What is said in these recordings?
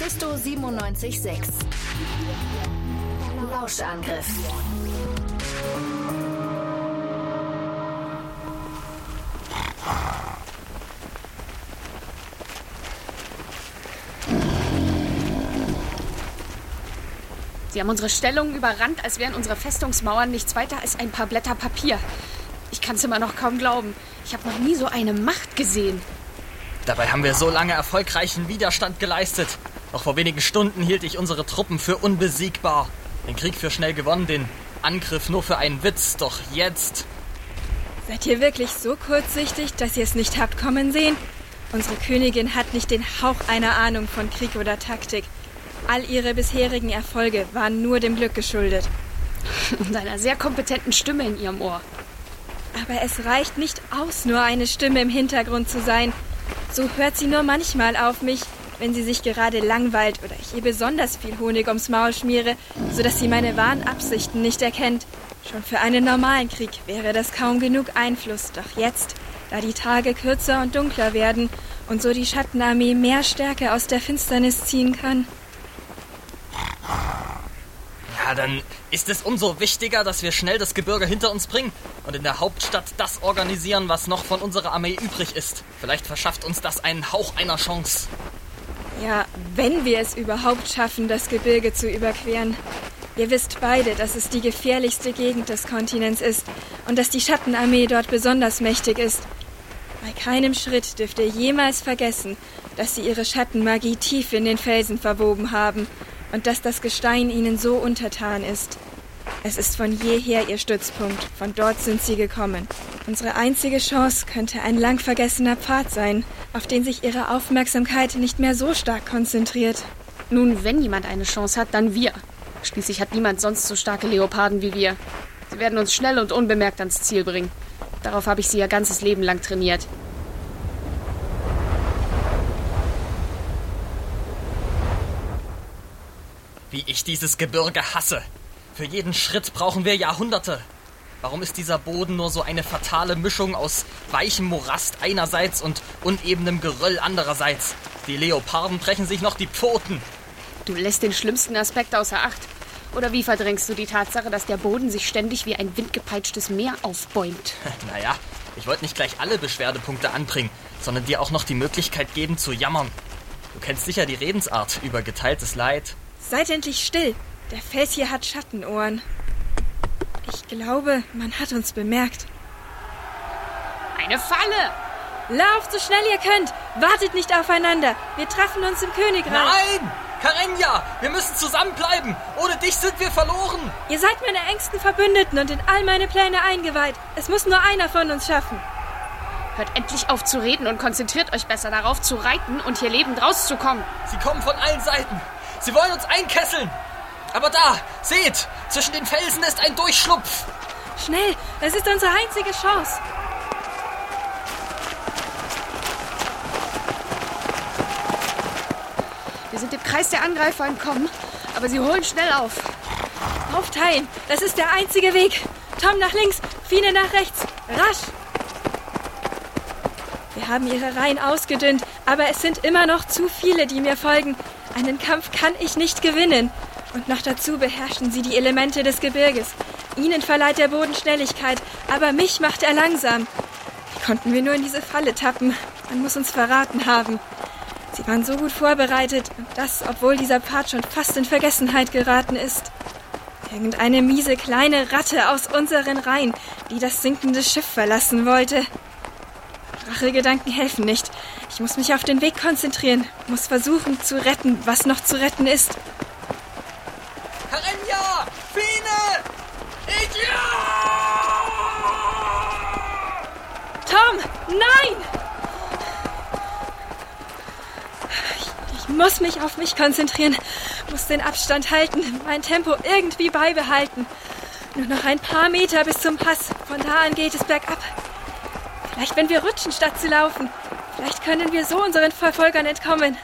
Mephisto 976. Lauschangriff. Sie haben unsere Stellungen überrannt, als wären unsere Festungsmauern nichts weiter als ein paar Blätter Papier. Ich kann es immer noch kaum glauben. Ich habe noch nie so eine Macht gesehen. Dabei haben wir so lange erfolgreichen Widerstand geleistet. Noch vor wenigen Stunden hielt ich unsere Truppen für unbesiegbar. Den Krieg für schnell gewonnen, den Angriff nur für einen Witz. Doch jetzt. Seid ihr wirklich so kurzsichtig, dass ihr es nicht habt kommen sehen? Unsere Königin hat nicht den Hauch einer Ahnung von Krieg oder Taktik. All ihre bisherigen Erfolge waren nur dem Glück geschuldet. Und einer sehr kompetenten Stimme in ihrem Ohr. Aber es reicht nicht aus, nur eine Stimme im Hintergrund zu sein. So hört sie nur manchmal auf mich, wenn sie sich gerade langweilt oder ich ihr besonders viel Honig ums Maul schmiere, sodass sie meine wahren Absichten nicht erkennt. Schon für einen normalen Krieg wäre das kaum genug Einfluss, doch jetzt, da die Tage kürzer und dunkler werden und so die Schattenarmee mehr Stärke aus der Finsternis ziehen kann, ja, dann ist es umso wichtiger, dass wir schnell das Gebirge hinter uns bringen und in der Hauptstadt das organisieren, was noch von unserer Armee übrig ist. Vielleicht verschafft uns das einen Hauch einer Chance. Ja, wenn wir es überhaupt schaffen, das Gebirge zu überqueren. Ihr wisst beide, dass es die gefährlichste Gegend des Kontinents ist und dass die Schattenarmee dort besonders mächtig ist. Bei keinem Schritt dürft ihr jemals vergessen, dass sie ihre Schattenmagie tief in den Felsen verwoben haben und dass das Gestein ihnen so untertan ist. Es ist von jeher ihr Stützpunkt, von dort sind sie gekommen. Unsere einzige Chance könnte ein lang vergessener Pfad sein, auf den sich ihre Aufmerksamkeit nicht mehr so stark konzentriert. Nun, wenn jemand eine Chance hat, dann wir. Schließlich hat niemand sonst so starke Leoparden wie wir. Sie werden uns schnell und unbemerkt ans Ziel bringen. Darauf habe ich sie ihr ganzes Leben lang trainiert. Wie ich dieses Gebirge hasse. Für jeden Schritt brauchen wir Jahrhunderte. Warum ist dieser Boden nur so eine fatale Mischung aus weichem Morast einerseits und unebenem Geröll andererseits? Die Leoparden brechen sich noch die Pfoten. Du lässt den schlimmsten Aspekt außer Acht. Oder wie verdrängst du die Tatsache, dass der Boden sich ständig wie ein windgepeitschtes Meer aufbäumt? naja, ich wollte nicht gleich alle Beschwerdepunkte anbringen, sondern dir auch noch die Möglichkeit geben zu jammern. Du kennst sicher die Redensart über geteiltes Leid, Seid endlich still. Der Fels hier hat Schattenohren. Ich glaube, man hat uns bemerkt. Eine Falle! Lauft so schnell ihr könnt! Wartet nicht aufeinander! Wir treffen uns im Königreich! Nein! Karenja! Wir müssen zusammenbleiben! Ohne dich sind wir verloren! Ihr seid meine engsten Verbündeten und in all meine Pläne eingeweiht. Es muss nur einer von uns schaffen. Hört endlich auf zu reden und konzentriert euch besser darauf zu reiten und hier lebend rauszukommen. Sie kommen von allen Seiten. Sie wollen uns einkesseln. Aber da, seht, zwischen den Felsen ist ein Durchschlupf. Schnell, es ist unsere einzige Chance. Wir sind dem Kreis der Angreifer entkommen, aber sie holen schnell auf. Aufteilen, das ist der einzige Weg. Tom nach links, Fine nach rechts. Rasch! Wir haben ihre Reihen ausgedünnt, aber es sind immer noch zu viele, die mir folgen. Einen Kampf kann ich nicht gewinnen. Und noch dazu beherrschen sie die Elemente des Gebirges. Ihnen verleiht der Boden Schnelligkeit, aber mich macht er langsam. Wie konnten wir nur in diese Falle tappen? Man muss uns verraten haben. Sie waren so gut vorbereitet, und das, obwohl dieser Pfad schon fast in Vergessenheit geraten ist. Irgendeine miese kleine Ratte aus unseren Reihen, die das sinkende Schiff verlassen wollte. Rachegedanken helfen nicht. Ich muss mich auf den Weg konzentrieren, muss versuchen zu retten, was noch zu retten ist. Karenja! Fine! Idiot! Tom! Nein! Ich, ich muss mich auf mich konzentrieren, muss den Abstand halten, mein Tempo irgendwie beibehalten. Nur noch ein paar Meter bis zum Pass. Von da an geht es bergab. Vielleicht, wenn wir rutschen, statt zu laufen. Vielleicht können wir so unseren Verfolgern entkommen.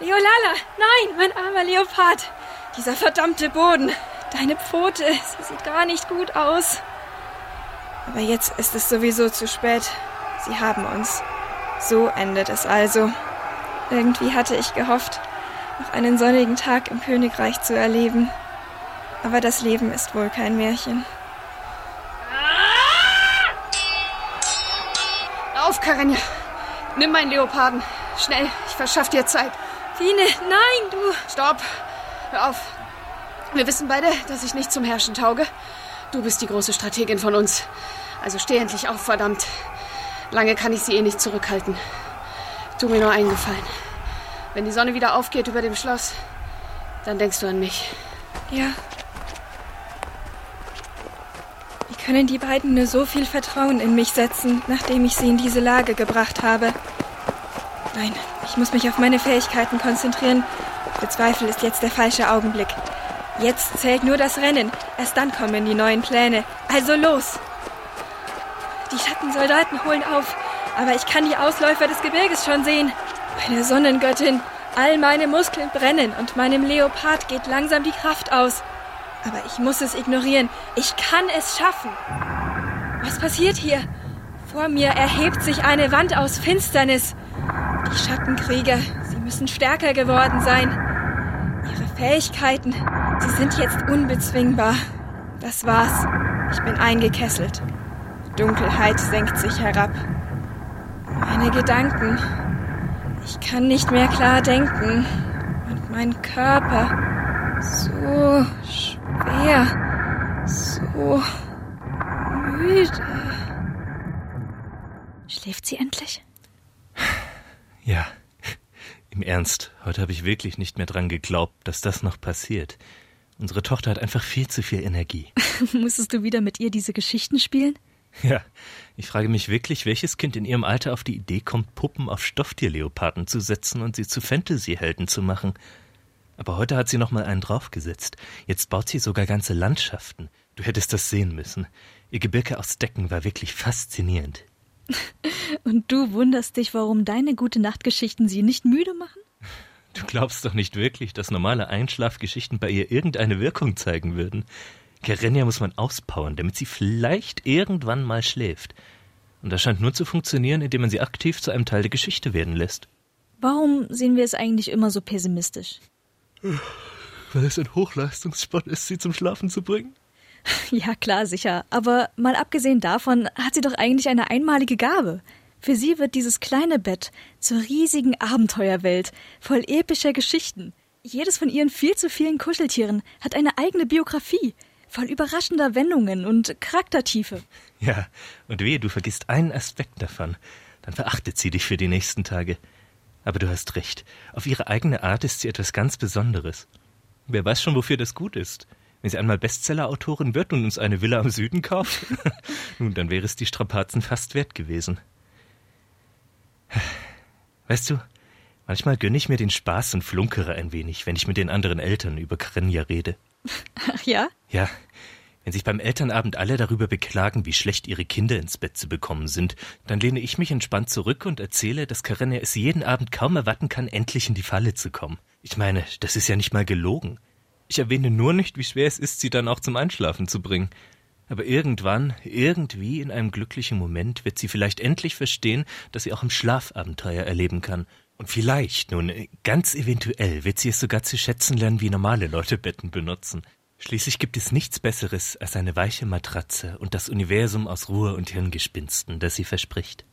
Leolala! Nein, mein armer Leopard! Dieser verdammte Boden! Deine Pfote, sie sieht gar nicht gut aus. Aber jetzt ist es sowieso zu spät. Sie haben uns. So endet es also. Irgendwie hatte ich gehofft, noch einen sonnigen Tag im Königreich zu erleben. Aber das Leben ist wohl kein Märchen. Auf, Karenja. Nimm meinen Leoparden. Schnell, ich verschaff dir Zeit. Fine, nein, du. Stopp. Hör auf. Wir wissen beide, dass ich nicht zum Herrschen tauge. Du bist die große Strategin von uns. Also steh endlich auf, verdammt. Lange kann ich sie eh nicht zurückhalten. Tu mir nur einen Gefallen. Wenn die Sonne wieder aufgeht über dem Schloss, dann denkst du an mich. Ja. Wie können die beiden nur so viel Vertrauen in mich setzen, nachdem ich sie in diese Lage gebracht habe? Nein, ich muss mich auf meine Fähigkeiten konzentrieren. Für Zweifel ist jetzt der falsche Augenblick. Jetzt zählt nur das Rennen. Erst dann kommen die neuen Pläne. Also los! Die Schattensoldaten holen auf, aber ich kann die Ausläufer des Gebirges schon sehen. Meine Sonnengöttin, all meine Muskeln brennen und meinem Leopard geht langsam die Kraft aus. Aber ich muss es ignorieren. Ich kann es schaffen. Was passiert hier? Vor mir erhebt sich eine Wand aus Finsternis. Die Schattenkrieger, sie müssen stärker geworden sein. Ihre Fähigkeiten, sie sind jetzt unbezwingbar. Das war's. Ich bin eingekesselt. Dunkelheit senkt sich herab. Meine Gedanken. Ich kann nicht mehr klar denken. Und mein Körper. So schwer. So müde. Schläft sie endlich? Ja. Im Ernst, heute habe ich wirklich nicht mehr dran geglaubt, dass das noch passiert. Unsere Tochter hat einfach viel zu viel Energie. Musstest du wieder mit ihr diese Geschichten spielen? Ja, ich frage mich wirklich, welches Kind in ihrem Alter auf die Idee kommt, Puppen auf Stofftierleoparden zu setzen und sie zu Fantasy-Helden zu machen. Aber heute hat sie noch mal einen draufgesetzt. Jetzt baut sie sogar ganze Landschaften. Du hättest das sehen müssen. Ihr Gebirge aus Decken war wirklich faszinierend. Und du wunderst dich, warum deine gute Nachtgeschichten sie nicht müde machen? Du glaubst doch nicht wirklich, dass normale Einschlafgeschichten bei ihr irgendeine Wirkung zeigen würden. Kerenja muss man auspowern, damit sie vielleicht irgendwann mal schläft. Und das scheint nur zu funktionieren, indem man sie aktiv zu einem Teil der Geschichte werden lässt. Warum sehen wir es eigentlich immer so pessimistisch? Weil es ein Hochleistungssport ist, sie zum Schlafen zu bringen? Ja, klar, sicher. Aber mal abgesehen davon hat sie doch eigentlich eine einmalige Gabe. Für sie wird dieses kleine Bett zur riesigen Abenteuerwelt, voll epischer Geschichten. Jedes von ihren viel zu vielen Kuscheltieren hat eine eigene Biografie, voll überraschender Wendungen und Charaktertiefe. Ja, und wehe, du vergisst einen Aspekt davon. Dann verachtet sie dich für die nächsten Tage. Aber du hast recht. Auf ihre eigene Art ist sie etwas ganz Besonderes. Wer weiß schon, wofür das gut ist. Wenn sie einmal Bestseller-Autorin wird und uns eine Villa am Süden kauft, nun, dann wäre es die Strapazen fast wert gewesen. Weißt du, manchmal gönne ich mir den Spaß und flunkere ein wenig, wenn ich mit den anderen Eltern über Krenja rede. Ach ja? Ja, wenn sich beim Elternabend alle darüber beklagen, wie schlecht ihre Kinder ins Bett zu bekommen sind, dann lehne ich mich entspannt zurück und erzähle, dass Karenja es jeden Abend kaum erwarten kann, endlich in die Falle zu kommen. Ich meine, das ist ja nicht mal gelogen. Ich erwähne nur nicht, wie schwer es ist, sie dann auch zum Einschlafen zu bringen. Aber irgendwann, irgendwie in einem glücklichen Moment wird sie vielleicht endlich verstehen, dass sie auch im Schlaf Abenteuer erleben kann. Und vielleicht, nun, ganz eventuell wird sie es sogar zu schätzen lernen, wie normale Leute Betten benutzen. Schließlich gibt es nichts Besseres als eine weiche Matratze und das Universum aus Ruhe und Hirngespinsten, das sie verspricht.